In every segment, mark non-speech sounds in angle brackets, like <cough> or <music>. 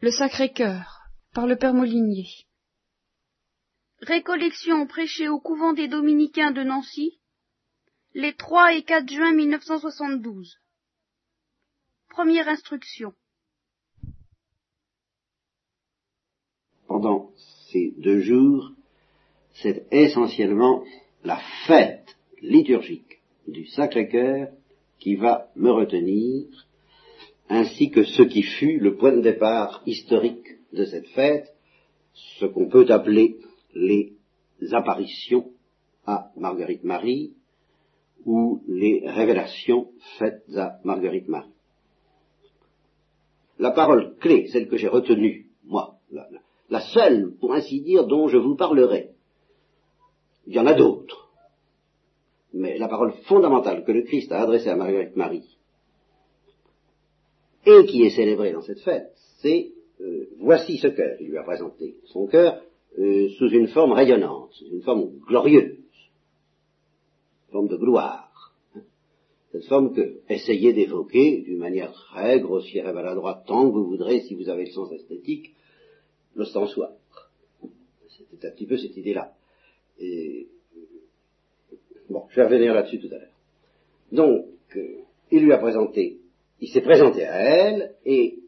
Le Sacré-Cœur, par le Père Molinier. Récollection prêchée au couvent des Dominicains de Nancy, les 3 et 4 juin 1972. Première instruction. Pendant ces deux jours, c'est essentiellement la fête liturgique du Sacré-Cœur qui va me retenir, ainsi que ce qui fut le point de départ historique de cette fête, ce qu'on peut appeler les apparitions à Marguerite Marie ou les révélations faites à Marguerite Marie. La parole clé, celle que j'ai retenue, moi, la, la, seule, pour ainsi dire, dont je vous parlerai, il y en a d'autres, mais la parole fondamentale que le Christ a adressée à Marguerite Marie, et qui est célébrée dans cette fête, c'est euh, voici ce cœur. Il lui a présenté son cœur euh, sous une forme rayonnante, sous une forme glorieuse, forme de gloire. Hein. Cette forme que essayez d'évoquer d'une manière très grossière et maladroite, tant que vous voudrez, si vous avez le sens esthétique, l'ostensoir. C'était un petit peu cette idée-là. Et, bon, je vais revenir là-dessus tout à l'heure. Donc, euh, il lui a présenté, il s'est présenté à elle, et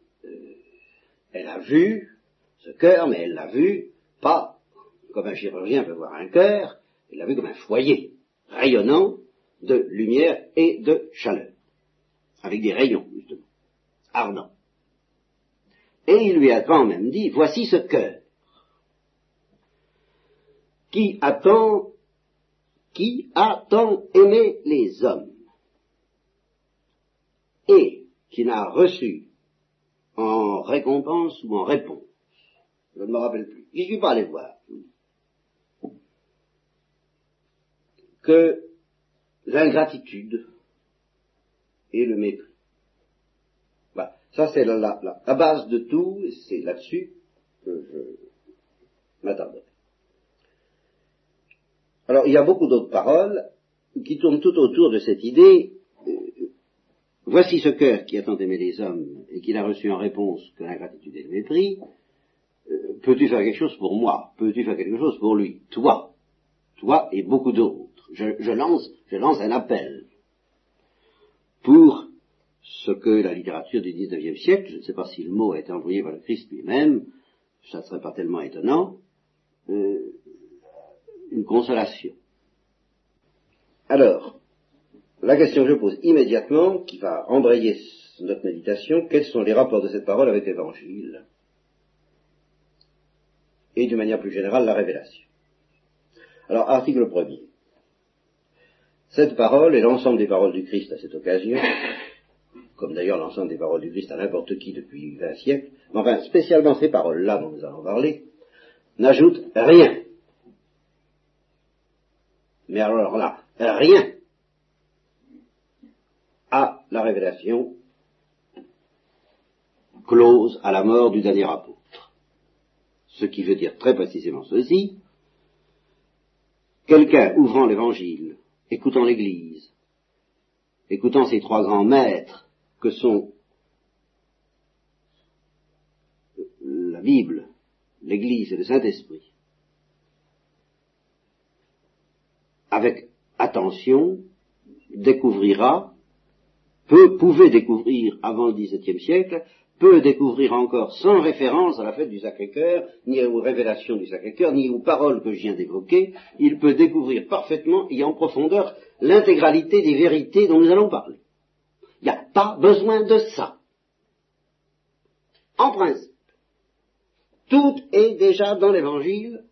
elle a vu ce cœur, mais elle l'a vu pas comme un chirurgien peut voir un cœur, elle l'a vu comme un foyer rayonnant de lumière et de chaleur, avec des rayons, justement, ardents. Et il lui a quand même dit, voici ce cœur, qui attend, qui a tant aimé les hommes, et qui n'a reçu en récompense ou en réponse. Je ne me rappelle plus. Je suis pas allé voir. Que l'ingratitude et le mépris. Voilà. Ça, c'est la, la, base de tout, et c'est là-dessus que je m'attarderai. Alors, il y a beaucoup d'autres paroles qui tournent tout autour de cette idée Voici ce cœur qui a tant aimé les hommes et qui n'a reçu en réponse que l'ingratitude et le mépris. Euh, peux-tu faire quelque chose pour moi? Peux-tu faire quelque chose pour lui? Toi. Toi et beaucoup d'autres. Je, lance, je lance un appel pour ce que la littérature du XIXe siècle, je ne sais pas si le mot a été envoyé par le Christ lui-même, ça ne serait pas tellement étonnant, euh, une consolation. Alors, la question que je pose immédiatement, qui va embrayer notre méditation, quels sont les rapports de cette parole avec l'Évangile et d'une manière plus générale la révélation? Alors, article premier. Cette parole et l'ensemble des paroles du Christ à cette occasion, comme d'ailleurs l'ensemble des paroles du Christ à n'importe qui depuis vingt siècles, mais enfin spécialement ces paroles-là dont nous allons parler, n'ajoutent rien. Mais alors là, rien la révélation close à la mort du dernier apôtre. Ce qui veut dire très précisément ceci, quelqu'un ouvrant l'évangile, écoutant l'Église, écoutant ces trois grands maîtres que sont la Bible, l'Église et le Saint-Esprit, avec attention, découvrira peu pouvait découvrir avant le XVIIe siècle, peut découvrir encore sans référence à la fête du Sacré-Cœur, ni aux révélations du Sacré-Cœur, ni aux paroles que je viens d'évoquer, il peut découvrir parfaitement et en profondeur l'intégralité des vérités dont nous allons parler. Il n'y a pas besoin de ça. En principe, tout est déjà dans l'Évangile,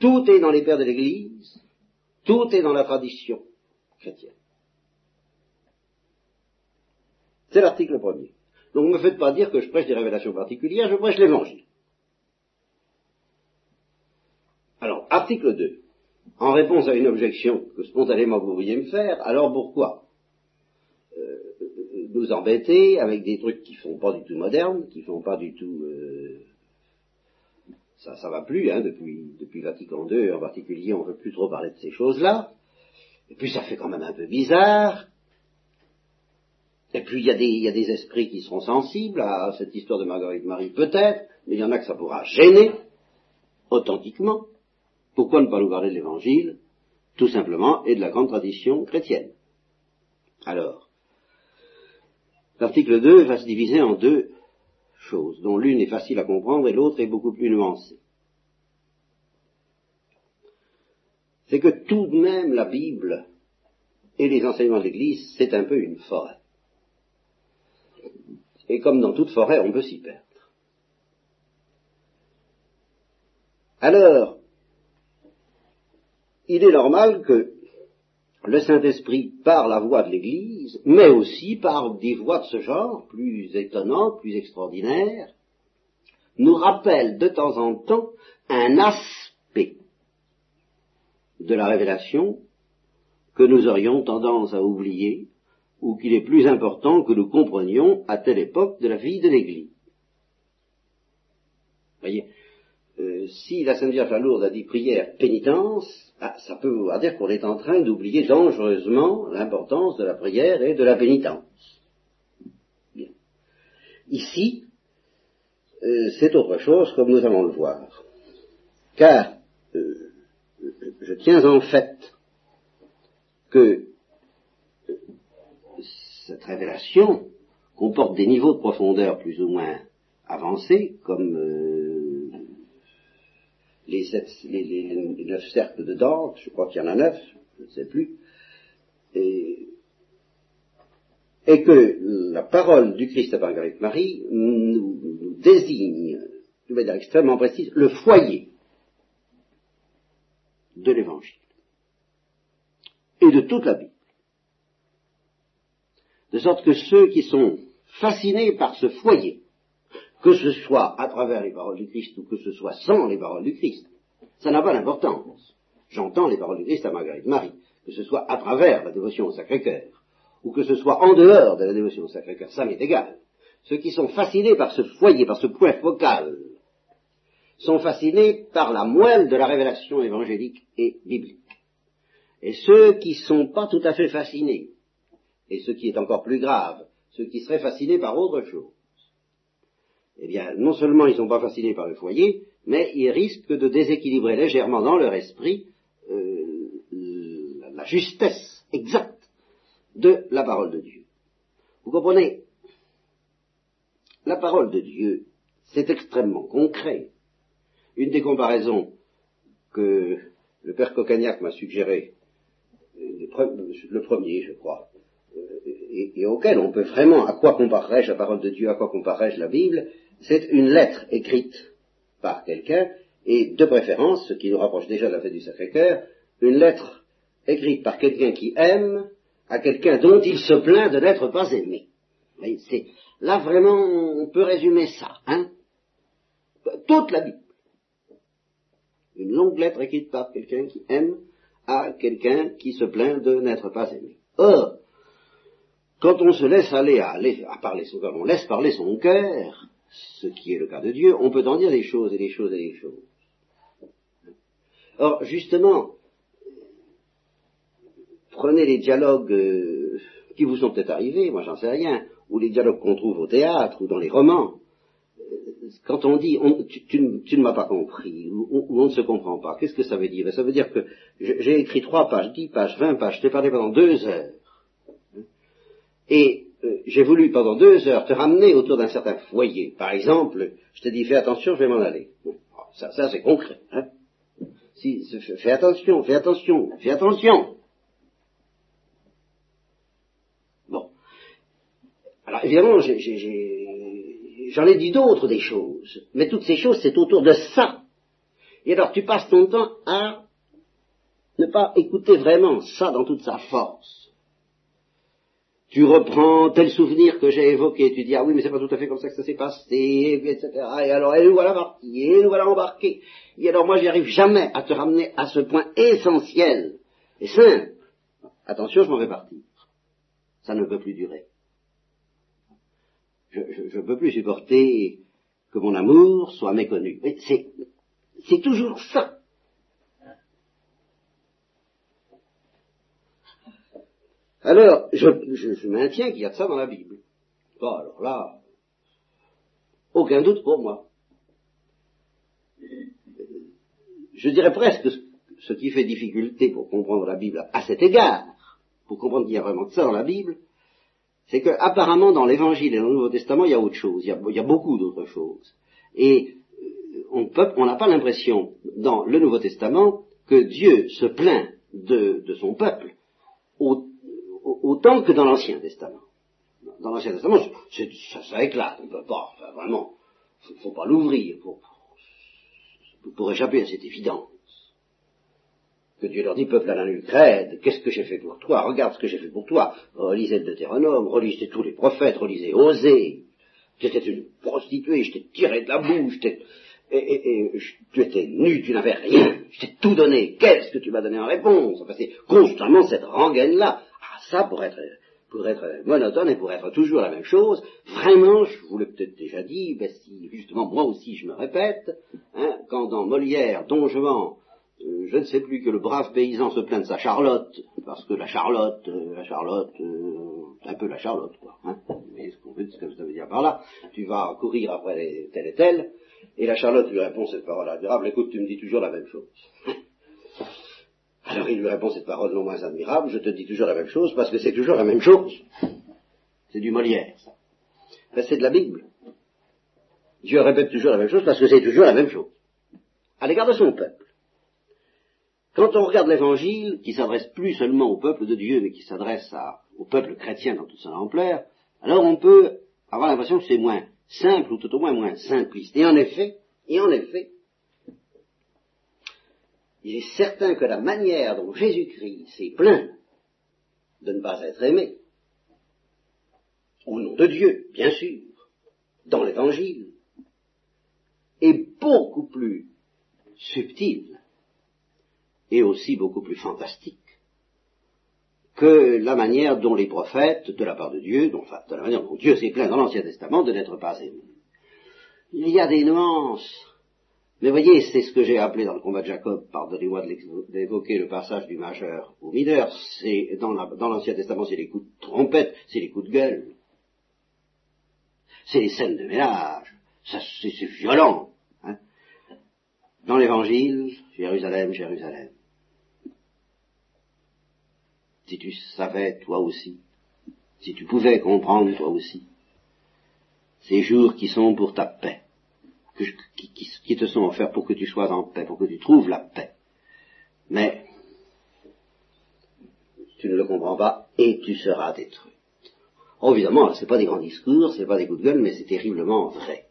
tout est dans les pères de l'Église, tout est dans la tradition chrétienne. C'est l'article premier. Donc ne me faites pas dire que je prêche des révélations particulières, je prêche l'évangile. Alors, article 2. En réponse à une objection que spontanément vous vouliez me faire, alors pourquoi euh, nous embêter avec des trucs qui font pas du tout modernes, qui font pas du tout... Euh, ça, ça va plus, hein, depuis, depuis Vatican II en particulier, on veut plus trop parler de ces choses-là. Et puis ça fait quand même un peu bizarre Et puis il y, a des, il y a des esprits qui seront sensibles à cette histoire de Marguerite Marie, peut-être, mais il y en a que ça pourra gêner, authentiquement. Pourquoi ne pas nous parler de l'Évangile Tout simplement, et de la grande tradition chrétienne? Alors, l'article 2 va se diviser en deux choses, dont l'une est facile à comprendre et l'autre est beaucoup plus nuancée. C'est que tout de même la Bible et les enseignements de l'Église, c'est un peu une forêt. Et comme dans toute forêt, on peut s'y perdre. Alors, il est normal que le Saint-Esprit, par la voix de l'Église, mais aussi par des voix de ce genre, plus étonnantes, plus extraordinaires, nous rappelle de temps en temps un aspect de la révélation que nous aurions tendance à oublier ou qu'il est plus important que nous comprenions à telle époque de la vie de l'Église. Voyez, euh, si la Sainte Vierge la Lourde a dit prière, pénitence, ah, ça peut vouloir dire qu'on est en train d'oublier dangereusement l'importance de la prière et de la pénitence. Bien. Ici, euh, c'est autre chose comme nous allons le voir. Car euh, je tiens en fait que cette révélation comporte des niveaux de profondeur plus ou moins avancés, comme euh, les, neuf cercles de Dante, je crois qu'il y en a neuf, je ne sais plus, et, que la parole du Christ à Marguerite Marie nous, nous désigne, de manière extrêmement précise, le foyer de l'Évangile et de toute la Bible. De sorte que ceux qui sont fascinés par ce foyer, que ce soit à travers les paroles du Christ ou que ce soit sans les paroles du Christ, ça n'a pas d'importance. J'entends les paroles du Christ à Marguerite Marie, que ce soit à travers la dévotion au Sacré-Cœur, ou que ce soit en dehors de la dévotion au Sacré-Cœur, ça m'est égal. Ceux qui sont fascinés par ce foyer, par ce point focal, sont fascinés par la moelle de la révélation évangélique et biblique. Et ceux qui ne sont pas tout à fait fascinés, et ce qui est encore plus grave, ceux qui seraient fascinés par autre chose, eh bien, non seulement ils ne sont pas fascinés par le foyer, mais ils risquent de déséquilibrer légèrement dans leur esprit euh, la justesse exacte de la parole de Dieu. Vous comprenez? La parole de Dieu, c'est extrêmement concret. Une des comparaisons que le père Cocagnac m'a suggéré le premier, je crois, euh, et, auquel on peut vraiment, à quoi comparerais-je la parole de Dieu, à quoi comparerais-je la Bible, c'est une lettre écrite par quelqu'un, et de préférence, ce qui nous rapproche déjà de la fête du Sacré-Cœur, une lettre écrite par quelqu'un qui aime à quelqu'un dont il se plaint de n'être pas aimé. C'est, là vraiment, on peut résumer ça, hein. Toute la Bible. Une longue lettre écrite par quelqu'un qui aime à quelqu'un qui se plaint de n'être pas aimé. Or, quand on se laisse aller à, à parler son cœur, on laisse parler son cœur, ce qui est le cas de Dieu, on peut en dire des choses et des choses et des choses. Or, justement, prenez les dialogues euh, qui vous sont peut-être arrivés, moi j'en sais rien, ou les dialogues qu'on trouve au théâtre ou dans les romans quand on dit tu, ne m'as pas compris, ou, on ne se comprend pas, qu'est-ce que ça veut dire? Ben, Ça veut dire que j'ai écrit trois pages, dix pages, vingt pages, je t'ai parlé pendant deux heures. Et euh, j'ai voulu pendant deux heures te ramener autour d'un certain foyer. Par exemple, je te dis fais attention, je vais m'en aller. ça, ça c'est concret. Hein si, fais attention, fais attention, fais attention. Bon. Alors évidemment, j'en ai dit d'autres des choses, mais toutes ces choses, c'est autour de ça. Et alors tu passes ton temps à ne pas écouter vraiment ça dans toute sa force. Tu reprends tel souvenir que j'ai évoqué, tu dis ah oui mais c'est pas tout à fait comme ça que ça s'est passé, etc. Et alors et nous voilà partis, et nous voilà embarqués. Et alors moi j'y arrive jamais à te ramener à ce point essentiel et simple. Attention, je m'en vais partir. Ça ne peut plus durer je ne peux plus supporter que mon amour soit méconnu. C'est toujours ça. Alors, je, maintiens qu'il y a de ça dans la Bible. Bon, alors là, aucun doute pour moi. Je dirais presque ce qui fait difficulté pour comprendre la Bible à cet égard, pour comprendre qu'il y a vraiment de ça dans la Bible, c'est qu'apparemment dans l'Évangile et dans le Nouveau Testament, il y a autre chose, il y a, beaucoup d'autres choses. Et euh, on n'a pas l'impression dans le Nouveau Testament que Dieu se plaint de, son peuple autant que dans l'Ancien Testament. Dans l'Ancien Testament, ça, éclate, on ne peut pas, enfin, vraiment, il ne faut pas l'ouvrir pour, pour échapper à cette évidence que Dieu leur dit, peuple à la qu'est-ce que j'ai fait pour toi? Regarde ce que j'ai fait pour toi. Relisez le Deutéronome, relisez tous les prophètes, relisez Osée. J'étais une prostituée, je t'ai tiré de la bouche, et, et, tu étais nu, tu n'avais rien, je t'ai tout donné. Qu'est-ce que tu m'as donné en réponse? Enfin, c'est constamment cette rengaine-là. Ça, pour être, pour être monotone et pour être toujours la même chose, vraiment, je vous l'ai peut-être déjà dit, ben si, justement, moi aussi je me répète, hein, quand dans Molière, Don Juan, euh, je ne sais plus que le brave paysan se plaint de sa Charlotte, parce que la Charlotte, euh, la Charlotte, euh, un peu la Charlotte, quoi. Hein ce qu'on veut, ce que ça veut dire par là. Tu vas courir après tel et tel, et la Charlotte lui répond cette parole admirable, écoute, tu me dis toujours la même chose. Alors il lui répond cette parole non moins admirable, je te dis toujours la même chose, parce que c'est toujours la même chose. C'est du Molière, ça. Ben, c'est de la Bible. Dieu répète toujours la même chose parce que c'est toujours la même chose. À l'égard de son peuple. Quand on regarde l'évangile, qui s'adresse plus seulement au peuple de Dieu, mais qui s'adresse au peuple chrétien dans toute son ampleur, alors on peut avoir l'impression que c'est moins simple, ou tout au moins moins simpliste. Et en effet, et en effet, il est certain que la manière dont Jésus-Christ s'est plaint de ne pas être aimé, au nom de Dieu, bien sûr, dans l'évangile, est beaucoup plus subtile et aussi beaucoup plus fantastique que la manière dont les prophètes, de la part de Dieu, dont, enfin, de la manière dont Dieu s'est plaint dans l'Ancien Testament de n'être pas aimé. Il y a des nuances. Mais voyez, c'est ce que j'ai appelé dans le combat de Jacob, pardonnez-moi d'évoquer le passage du majeur au mineur, c'est, dans l'Ancien Testament, c'est les coups de trompette, c'est les coups de gueule. C'est les scènes de ménage. C'est, violent. Hein. Dans l'Évangile, Jérusalem, Jérusalem si tu savais toi aussi, si tu pouvais comprendre toi aussi, ces jours qui sont pour ta paix, qui, te sont offerts pour que tu sois en paix, pour que tu trouves la paix. Mais tu ne le comprends pas et tu seras détruit. Oh, évidemment, c'est pas des grands discours, c'est pas des coups de gueule, mais c'est terriblement vrai.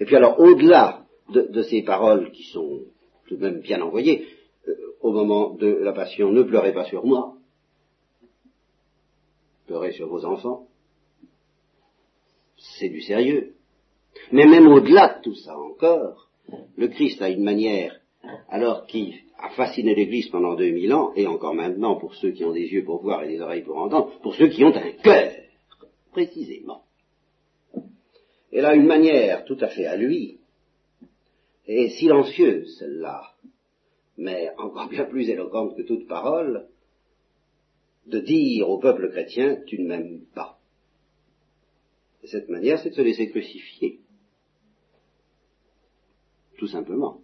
Et puis alors, au-delà de, ces paroles qui sont tout de même bien envoyées, euh, au moment de la passion, ne pleurez pas sur moi, pleurez sur vos enfants. C'est du sérieux. Mais même au-delà de tout ça encore, le Christ a une manière, alors qui a fasciné l'Église pendant 2000 ans, et encore maintenant pour ceux qui ont des yeux pour voir et des oreilles pour entendre, pour ceux qui ont un cœur, précisément. Elle a une manière tout à fait à lui, et silencieuse celle-là, mais encore bien plus éloquente que toute parole, de dire au peuple chrétien, tu ne m'aimes pas. Et cette manière, c'est de se laisser crucifier. Tout simplement.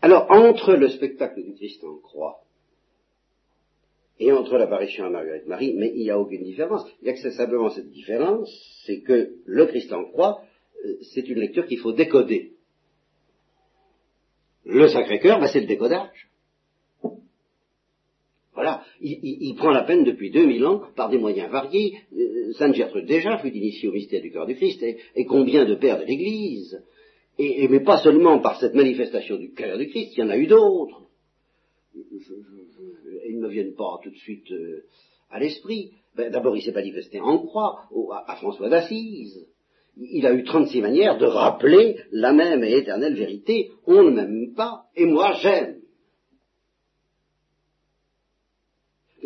Alors, entre le spectacle du Christ en croix et entre l'apparition à Marguerite Marie, mais il n'y a aucune différence. Il y a que simplement cette différence, c'est que le Christ en croix, euh, c'est une lecture qu'il faut décoder. Le Sacré-Cœur, ben, c'est le décodage. Voilà, il, prend la peine depuis 2000 ans, par des moyens variés. Euh, Sainte Gertrude déjà fut initiée au mystère du cœur du Christ, et, combien de pères de l'Église et, mais pas seulement par cette manifestation du cœur du Christ, il y en a eu d'autres. ils ne me viennent pas tout de suite euh, à l'esprit. Ben, D'abord, il s'est manifesté en croix à François d'Assise il a eu 36 manières de rappeler la même et éternelle vérité. On ne m'aime pas et moi j'aime.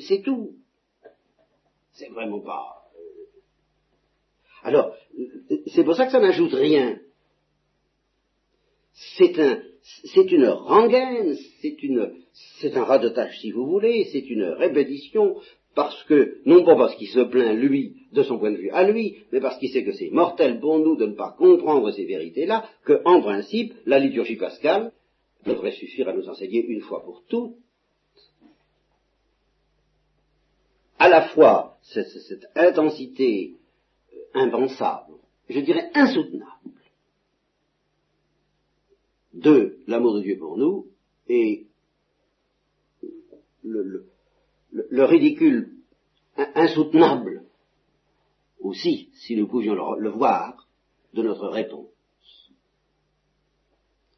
C'est tout. C'est vraiment pas. Euh, alors, c'est pour ça que ça n'ajoute rien. C'est un, c'est une rengaine, c'est une, c'est un radotage si vous voulez, c'est une répétition, parce que, non pas parce qu'il se plaint lui, de son point de vue à lui, mais parce qu'il sait que c'est mortel pour nous de ne pas comprendre ces vérités-là, que, en principe, la liturgie pascale devrait suffire à nous enseigner une fois pour toutes à la fois cette, cette intensité euh, impensable, je dirais insoutenable, de l'amour de Dieu pour nous et le, le, le ridicule insoutenable aussi, si nous pouvions le, le voir, de notre réponse.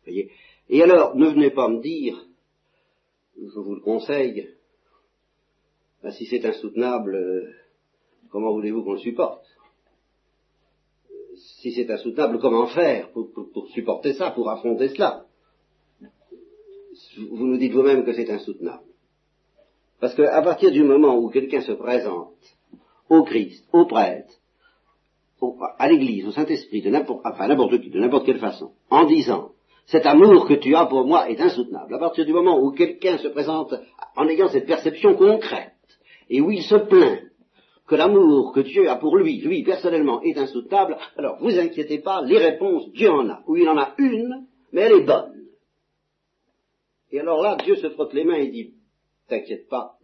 Voyez et alors, ne venez pas me dire, je vous le conseille, ben, si c'est insoutenable, euh, comment voulez-vous qu'on le supporte? Si c'est insoutenable, comment faire pour, supporter ça, pour affronter cela? Vous nous dites vous-même que c'est insoutenable. Parce qu'à partir du moment où quelqu'un se présente au Christ, au prêtre, à l'Église, au Saint-Esprit, de n'importe, enfin n'importe qui, de n'importe quelle façon, en disant cet amour que tu as pour moi est insoutenable. À partir du moment où quelqu'un se présente en ayant cette perception concrète, et où il se plaint que l'amour que Dieu a pour lui, lui personnellement, est insoutenable, alors vous inquiétez pas, les réponses, Dieu en a. Ou il en a une, mais elle est bonne. Et alors là, Dieu se frotte les mains et dit, t'inquiète pas,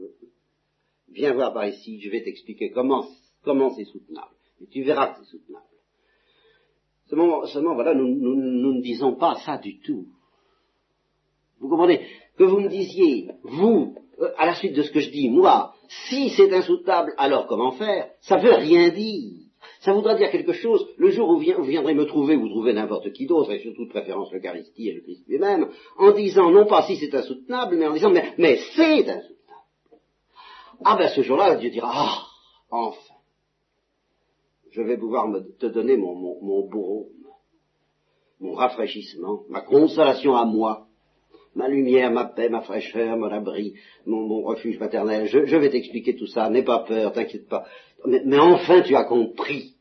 viens voir par ici, je vais t'expliquer comment comment c'est soutenable. Et tu verras que c'est soutenable. Seulement, voilà, nous, nous, nous, ne disons pas ça du tout. Vous comprenez? Que vous me disiez, vous, euh, à la suite de ce que je dis, moi, si c'est insoutenable, alors comment faire? Ça veut rien dire. Ça voudra dire quelque chose, le jour où vous viendrez me trouver, vous trouvez n'importe qui d'autre, et surtout de préférence l'Eucharistie et le Christ lui-même, en disant non pas si c'est insoutenable, mais en disant mais, c'est insoutenable. Ah ben ce jour-là, Dieu dira, ah, enfin je vais pouvoir te donner mon, mon, mon rafraîchissement, ma consolation à moi, ma lumière, ma paix, ma fraîcheur, mon abri, mon, refuge maternel. Je, vais t'expliquer tout ça, n'aie pas peur, t'inquiète pas. Mais, enfin tu as compris.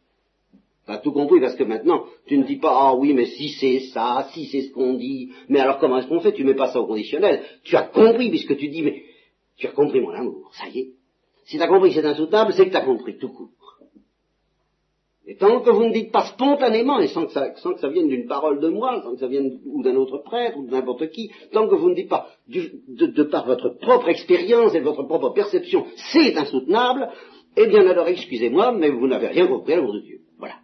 Tu tout compris parce que maintenant, tu ne dis pas, ah oui, mais si c'est ça, si c'est ce qu'on dit, mais alors comment est-ce qu'on fait? Tu mets pas ça au conditionnel. Tu as compris puisque tu dis, mais tu as compris mon amour, ça y est. Si tu as compris que c'est insoutenable, c'est que tu as compris tout court. Et tant que vous ne dites pas spontanément, et sans que ça, vienne d'une parole de moi, sans que ça vienne ou d'un autre prêtre, ou de n'importe qui, tant que vous ne dites pas, de, de, par votre propre expérience et votre propre perception, c'est insoutenable, eh bien alors excusez-moi, mais vous n'avez rien compris à l'amour de Dieu. Voilà.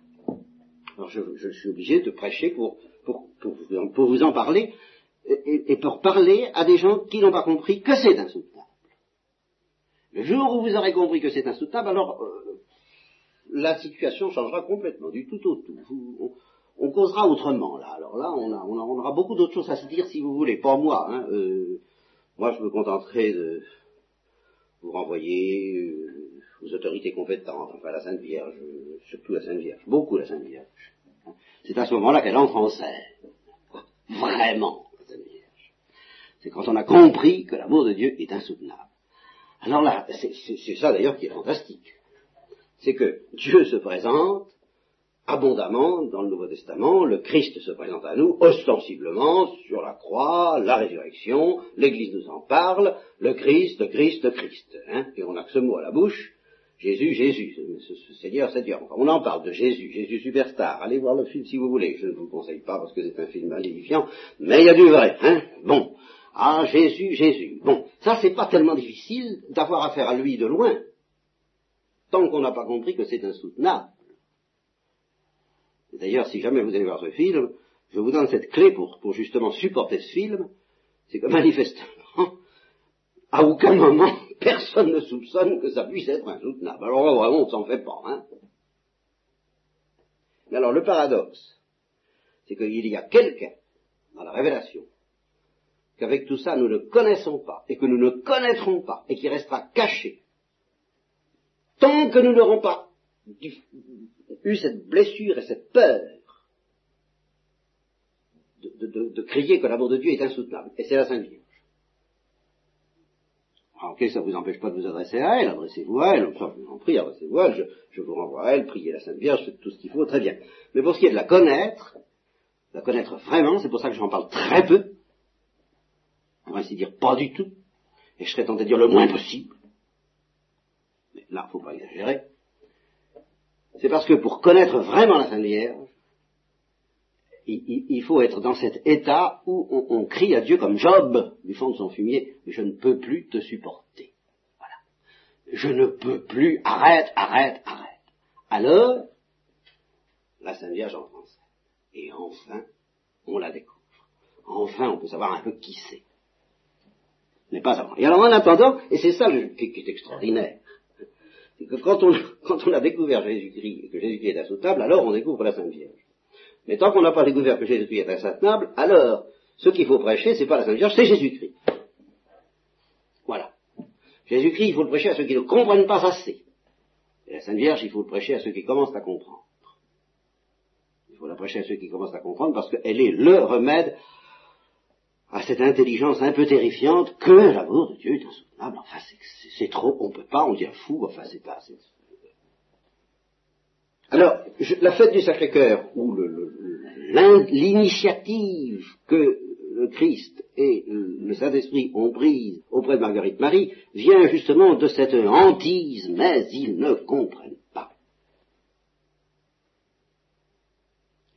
Alors je, suis obligé de prêcher pour, vous en parler, et, et, pour parler à des gens qui n'ont pas compris que c'est insoutenable. Le jour où vous aurez compris que c'est insoutenable, alors euh, la situation changera complètement, du tout au tout. On, causera autrement, là. Alors là, on, a, aura beaucoup d'autres choses à se dire si vous voulez, pas moi. Hein. Euh, moi, je me contenterai de vous renvoyer euh, aux autorités compétentes, enfin la Sainte Vierge, surtout la Sainte Vierge, beaucoup la Sainte Vierge. C'est à ce moment-là qu'elle entre en scène. Vraiment, la Sainte Vierge. C'est quand on a compris que l'amour de Dieu est insoutenable. Alors là, c'est ça d'ailleurs qui est fantastique c'est que Dieu se présente abondamment dans le Nouveau Testament, le Christ se présente à nous ostensiblement sur la croix, la résurrection, l'Église nous en parle, le Christ, le Christ, le Christ, hein, et on n'a que ce mot à la bouche, Jésus, Jésus, Seigneur, Seigneur. On en parle de Jésus, Jésus superstar. Allez voir le film si vous voulez. Je ne vous le conseille pas parce que c'est un film maléfiant, mais il y a du vrai. Hein bon, ah Jésus, Jésus. Bon, ça c'est pas tellement difficile d'avoir affaire à lui de loin tant qu'on n'a pas compris que c'est insoutenable. D'ailleurs, si jamais vous allez voir ce film, je vous donne cette clé pour, justement supporter ce film, c'est que manifestement, <laughs> à aucun moment, <laughs> personne ne soupçonne que ça puisse être insoutenable. Alors vraiment, on s'en fait pas. Hein. Mais alors, le paradoxe, c'est qu'il y a quelqu'un dans la révélation qu'avec tout ça, nous ne connaissons pas, et que nous ne connaîtrons pas, et qui restera caché tant que nous n'aurons pas eu cette blessure et cette peur de, crier que l'amour de Dieu est insoutenable. Et c'est la Sainte Vierge. Alors, ok, ça ne vous empêche pas de vous adresser à elle, adressez-vous à elle, enfin, je vous en prie, adressez-vous à elle, je, je, vous renvoie à elle, priez la Sainte Vierge, faites tout ce qu'il faut, très bien. Mais pour ce qui est de la connaître, la connaître vraiment, c'est pour ça que j'en parle très peu, pour ainsi dire pas du tout, et je serais tenté de dire le moins possible. Là, faut pas exagérer. C'est parce que pour connaître vraiment la Sainte Vierge, il, faut être dans cet état où on, crie à Dieu comme Job du fond de son fumier, je ne peux plus te supporter. Voilà. Je ne peux plus, arrête, arrête, arrête. Alors, la Sainte Vierge en français. Et enfin, on la découvre. Enfin, on peut savoir un peu qui c'est. Mais pas avant. Et alors, en attendant, et c'est ça qui, est extraordinaire, que quand on, <laughs> quand on a découvert Jésus-Christ, et que Jésus-Christ est insoutenable, alors on découvre la Sainte Vierge. Mais tant qu'on n'a pas découvert que Jésus-Christ est insoutenable, alors, ce qu'il faut prêcher, c'est pas la Sainte Vierge, c'est Jésus-Christ. Voilà. Jésus-Christ, il faut le prêcher à ceux qui ne comprennent pas assez. Et la Sainte Vierge, il faut le prêcher à ceux qui commencent à comprendre. Il faut la prêcher à ceux qui commencent à comprendre parce qu'elle est le remède à cette intelligence un peu terrifiante que l'amour de Dieu est insoutenable. Enfin, c'est trop, on peut pas, on devient fou, enfin, c'est pas... Alors, la fête du Sacré-Cœur, ou l'initiative que le Christ et le Saint-Esprit ont prise auprès de Marguerite Marie, vient justement de cette hantise, mais ils ne comprennent pas.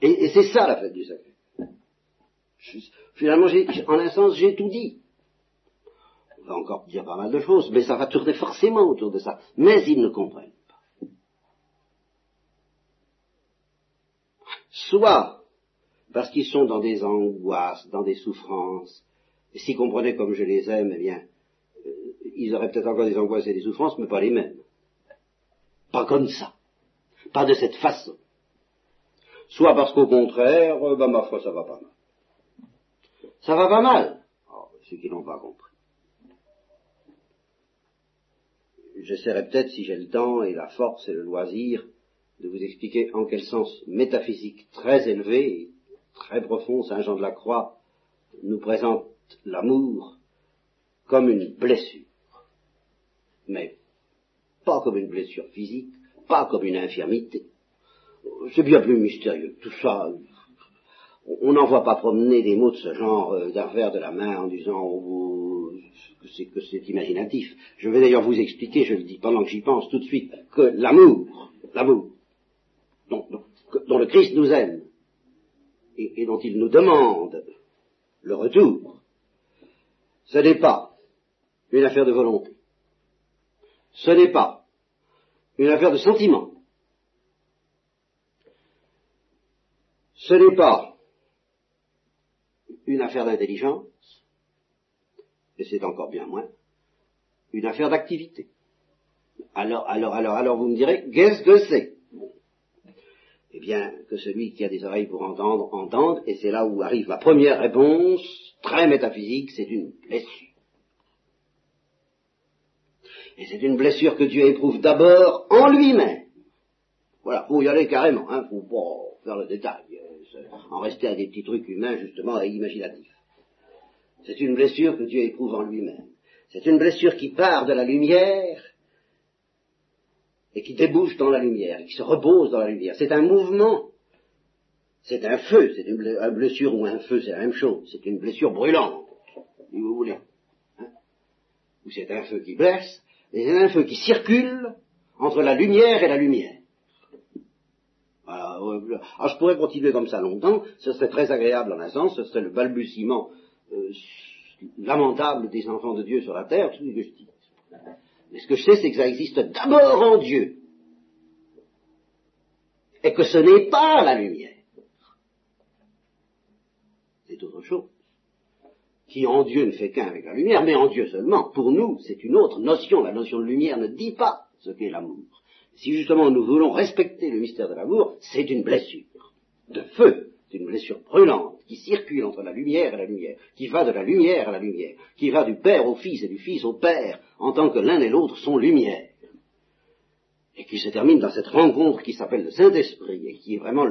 Et, c'est ça la fête du Sacré. Finalement, en un sens, j'ai tout dit. On va encore dire pas mal de choses, mais ça va tourner forcément autour de ça. Mais ils ne comprennent pas. Soit parce qu'ils sont dans des angoisses, dans des souffrances, s'ils comprenaient comme je les aime, eh bien, euh, ils auraient peut-être encore des angoisses et des souffrances, mais pas les mêmes. Pas comme ça. Pas de cette façon. Soit parce qu'au contraire, bah, ma foi, ça va pas mal. Ça va pas mal. Oh, ceux qui n'ont pas compris. J'essaierai peut-être, si j'ai le temps et la force et le loisir, de vous expliquer en quel sens métaphysique très élevé très profond Saint Jean de la Croix nous présente l'amour comme une blessure. Mais pas comme une blessure physique, pas comme une infirmité. C'est bien plus mystérieux. Tout ça, on n'en voit pas promener des mots de ce genre euh, d'un revers de la main en disant oh, c'est que c'est imaginatif. Je vais d'ailleurs vous expliquer, je le dis pendant que j'y pense tout de suite, que l'amour, l'amour, dont, le Christ nous aime et, dont il nous demande le retour, ce n'est pas une affaire de volonté. Ce n'est pas une affaire de sentiment. Ce n'est pas une affaire d'intelligence, et c'est encore bien moins, une affaire d'activité. Alors, alors, alors, alors vous me direz, qu'est-ce que c'est? Eh bien, que celui qui a des oreilles pour entendre, entende, et c'est là où arrive ma première réponse, très métaphysique, c'est une blessure. Et c'est une blessure que Dieu éprouve d'abord en lui-même. Voilà, pour y aller carrément, hein, faut pas faire le détail en rester à des petits trucs humains, justement, et imaginatifs. C'est une blessure que Dieu éprouve en lui-même. C'est une blessure qui part de la lumière et qui débouche dans la lumière, et qui se repose dans la lumière. C'est un mouvement. C'est un feu. C'est une blessure ou un feu, c'est la même chose. C'est une blessure brûlante, si vous voulez. Hein? ou c'est un feu qui blesse, et c'est un feu qui circule entre la lumière et la lumière. Alors, ah, je pourrais continuer comme ça longtemps, ce serait très agréable en un sens, ce serait le balbutiement euh, lamentable des enfants de Dieu sur la terre, tout ce que je dis. Mais ce que je sais, c'est que ça existe d'abord en Dieu, et que ce n'est pas la lumière. C'est autre chose qui en Dieu ne fait qu'un avec la lumière, mais en Dieu seulement. Pour nous, c'est une autre notion. La notion de lumière ne dit pas ce qu'est l'amour si justement nous voulons respecter le mystère de l'amour, c'est une blessure de feu, c'est une blessure brûlante qui circule entre la lumière et la lumière, qui va de la lumière à la lumière, qui va du Père au Fils et du Fils au Père, en tant que l'un et l'autre sont lumière, et qui se termine dans cette rencontre qui s'appelle le Saint-Esprit, et qui est vraiment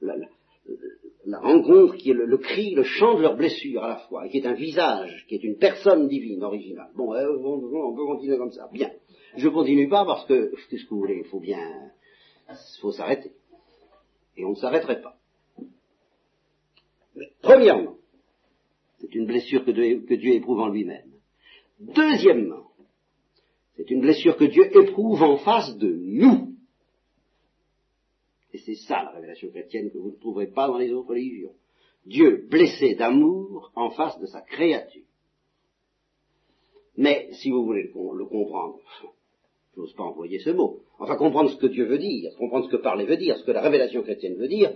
la, rencontre qui est le, cri, le chant de leur blessure à la fois, et qui est un visage, qui est une personne divine originale. Bon, euh, on peut continuer comme ça. Bien. Je continue pas parce que, qu'est-ce que vous voulez, il faut bien, il faut s'arrêter. Et on ne s'arrêterait pas. Mais, premièrement, C'est une blessure que Dieu, que Dieu éprouve en lui-même. Deuxièmement, c'est une blessure que Dieu éprouve en face de nous. Et c'est ça la révélation chrétienne que vous ne trouverez pas dans les autres religions. Dieu blessé d'amour en face de sa créature. Mais si vous voulez le, comprendre, n'ose pas employer ce mot, enfin comprendre ce que Dieu veut dire, comprendre ce que parler veut dire, ce que la révélation chrétienne veut dire,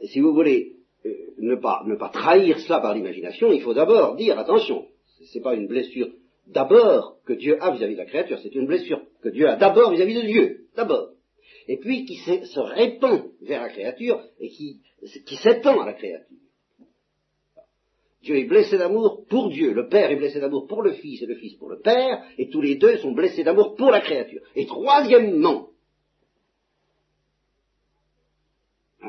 et si vous voulez euh, ne, pas, ne pas trahir cela par l'imagination, il faut d'abord dire, attention, ce n'est pas une blessure d'abord que Dieu a vis-à-vis de la créature, c'est une blessure que Dieu a d'abord vis-à-vis de Dieu, d'abord. Et puis qui se, répand vers la créature et qui s'étend à la créature. Dieu est blessé d'amour pour Dieu, le Père est blessé d'amour pour le Fils et le Fils pour le Père, et tous les deux sont blessés d'amour pour la créature. Et troisièmement,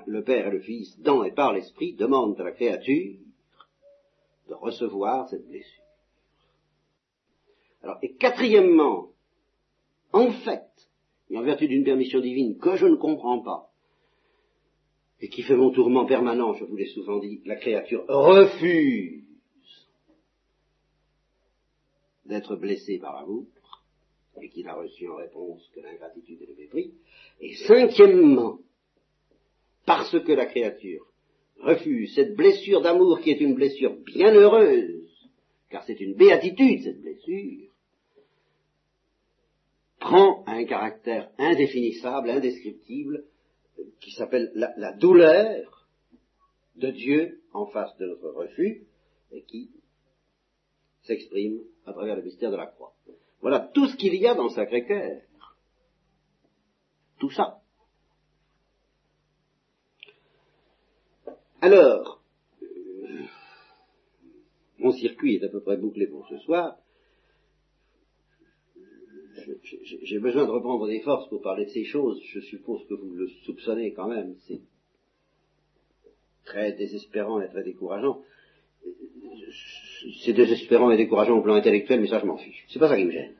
le Père et le Fils, dans et par l'Esprit, demandent à la créature de recevoir cette blessure. Alors, et quatrièmement, en fait, et en vertu d'une permission divine que je ne comprends pas, et qui fait mon tourment permanent, je vous l'ai souvent dit, la créature refuse d'être blessée par l'amour, et qui n'a reçu en réponse que l'ingratitude et le mépris. Et cinquièmement, parce que la créature refuse cette blessure d'amour qui est une blessure bien heureuse, car c'est une béatitude cette blessure, prend un caractère indéfinissable, indescriptible, qui s'appelle la, douleur de Dieu en face de notre refus, et qui s'exprime à travers le mystère de la croix. Voilà tout ce qu'il y a dans le Sacré-Cœur. Tout ça. Alors, euh, mon circuit est à peu près bouclé pour ce soir j'ai besoin de reprendre des forces pour parler de ces choses. Je suppose que vous le soupçonnez quand même. C'est très désespérant et très décourageant. C'est désespérant et décourageant au plan intellectuel, mais ça je m'en fiche. C'est pas ça qui me gêne.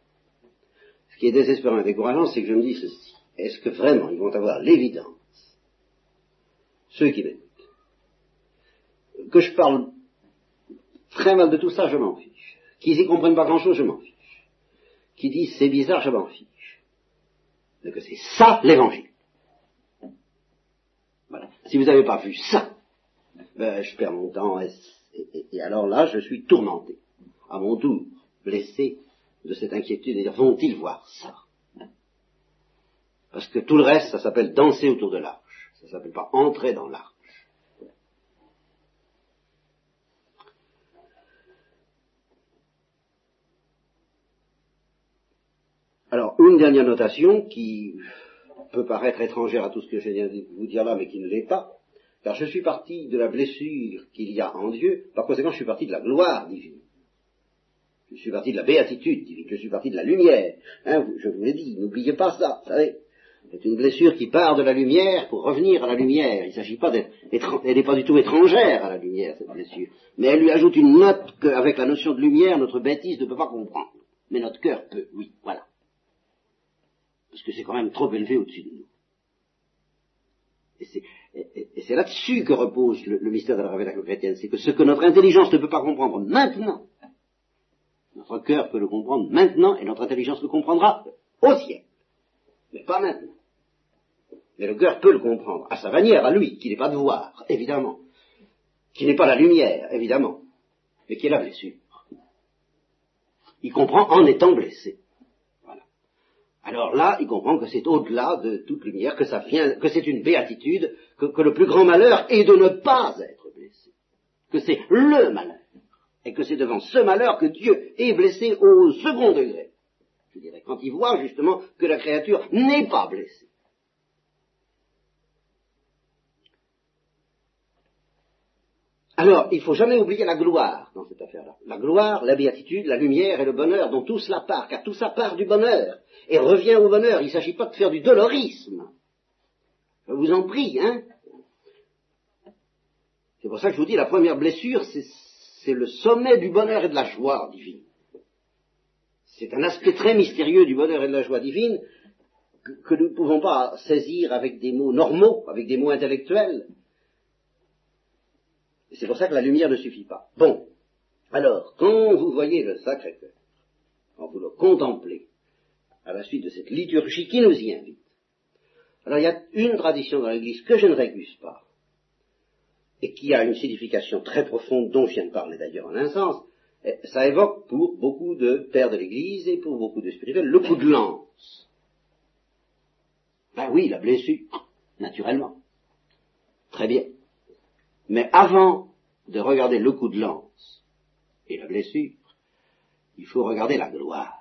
Ce qui est désespérant et décourageant, c'est que je me dis ceci. Est-ce que vraiment ils vont avoir l'évidence, ceux qui m'écoutent, que je parle très mal de tout ça, je m'en fiche. Qu'ils y comprennent pas grand chose, je m'en fiche qui disent c'est bizarre, je m'en fiche. Mais que c'est ça l'évangile. Voilà. Si vous n'avez pas vu ça, ben, je perds mon temps et, alors là, je suis tourmenté, à mon tour, blessé de cette inquiétude et dire vont-ils voir ça? Parce que tout le reste, ça s'appelle danser autour de l'arche. Ça s'appelle pas entrer dans l'arche. Alors, une dernière notation qui peut paraître étrangère à tout ce que je viens de vous dire là, mais qui ne l'est pas, car je suis parti de la blessure qu'il y a en Dieu, par conséquent je suis parti de la gloire divine. Je suis parti de la béatitude divine, je suis parti de la lumière. Hein, je vous l'ai dit, n'oubliez pas ça, vous savez. C'est une blessure qui part de la lumière pour revenir à la lumière. Il s'agit pas d'être, elle n'est pas du tout étrangère à la lumière, cette blessure. Mais elle lui ajoute une note qu'avec la notion de lumière, notre bêtise ne peut pas comprendre. Mais notre cœur peut, oui, voilà parce que c'est quand même trop élevé au-dessus de nous. Et c'est là-dessus que repose le, mystère de la révélation chrétienne, c'est que ce que notre intelligence ne peut pas comprendre maintenant, notre cœur peut le comprendre maintenant, et notre intelligence le comprendra au ciel, mais pas maintenant. Mais le cœur peut le comprendre, à sa manière, à lui, qui n'est pas de voir, évidemment, qui n'est pas la lumière, évidemment, mais qui est la blessure. Il comprend en étant blessé. Alors là, il comprend que c'est au-delà de toute lumière, que ça vient, que c'est une béatitude, que, le plus grand malheur est de ne pas être blessé, que c'est le malheur, et que c'est devant ce malheur que Dieu est blessé au second degré. Je dirais, quand il voit justement que la créature n'est pas blessée. Alors, il ne faut jamais oublier la gloire dans cette affaire-là. La gloire, la béatitude, la lumière et le bonheur dont tout cela part, car tout ça part du bonheur et revient au bonheur. Il ne s'agit pas de faire du dolorisme. Je vous en prie, hein. C'est pour ça que je vous dis, la première blessure, c'est le sommet du bonheur et de la joie divine. C'est un aspect très mystérieux du bonheur et de la joie divine que, nous ne pouvons pas saisir avec des mots normaux, avec des mots intellectuels c'est pour ça que la lumière ne suffit pas. Bon. Alors, quand vous voyez le Sacré-Cœur, quand vous le contemplez, à la suite de cette liturgie qui nous y invite, alors il y a une tradition dans l'Église que je ne récuse pas, et qui a une signification très profonde dont je viens de parler d'ailleurs en un sens, ça évoque pour beaucoup de pères de l'Église et pour beaucoup de spirituels le coup de lance. Ben oui, la blessure, naturellement. Très bien. Mais avant de regarder le coup de lance et la blessure, il faut regarder la gloire.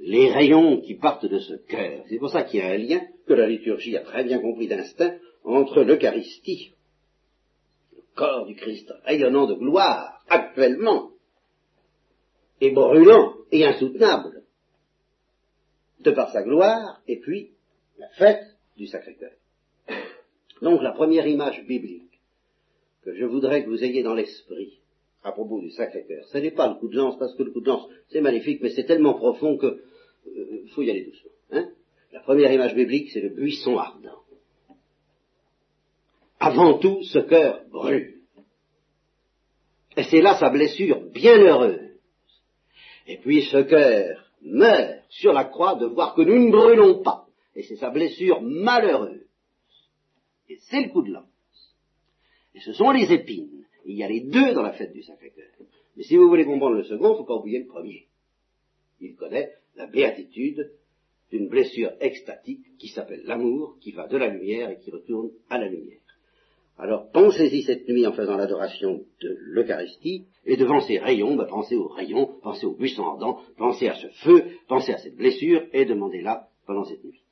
Les rayons qui partent de ce cœur. C'est pour ça qu'il y a un lien que la liturgie a très bien compris d'instinct entre l'Eucharistie, le corps du Christ rayonnant de gloire, actuellement, et brûlant et insoutenable, de par sa gloire, et puis la fête du Sacré-Cœur. Donc la première image biblique que je voudrais que vous ayez dans l'esprit à propos du Sacré-Cœur, ce n'est pas le coup de lance, parce que le coup de lance, c'est magnifique, mais c'est tellement profond que euh, faut y aller doucement. Hein la première image biblique, c'est le buisson ardent. Avant tout, ce cœur brûle. Et c'est là sa blessure bienheureuse. Et puis ce cœur meurt sur la croix de voir que nous ne brûlons pas. Et c'est sa blessure malheureuse. Et c'est le coup de lance. Et ce sont les épines. il y a les deux dans la fête du Sacré-Cœur. Mais si vous voulez comprendre le second, il ne faut pas oublier le premier. Il connaît la béatitude d'une blessure extatique qui s'appelle l'amour, qui va de la lumière et qui retourne à la lumière. Alors pensez-y cette nuit en faisant l'adoration de l'Eucharistie, et devant ces rayons, ben, pensez aux rayons, pensez aux buissons ardents, pensez à ce feu, pensez à cette blessure, et demandez-la pendant cette nuit.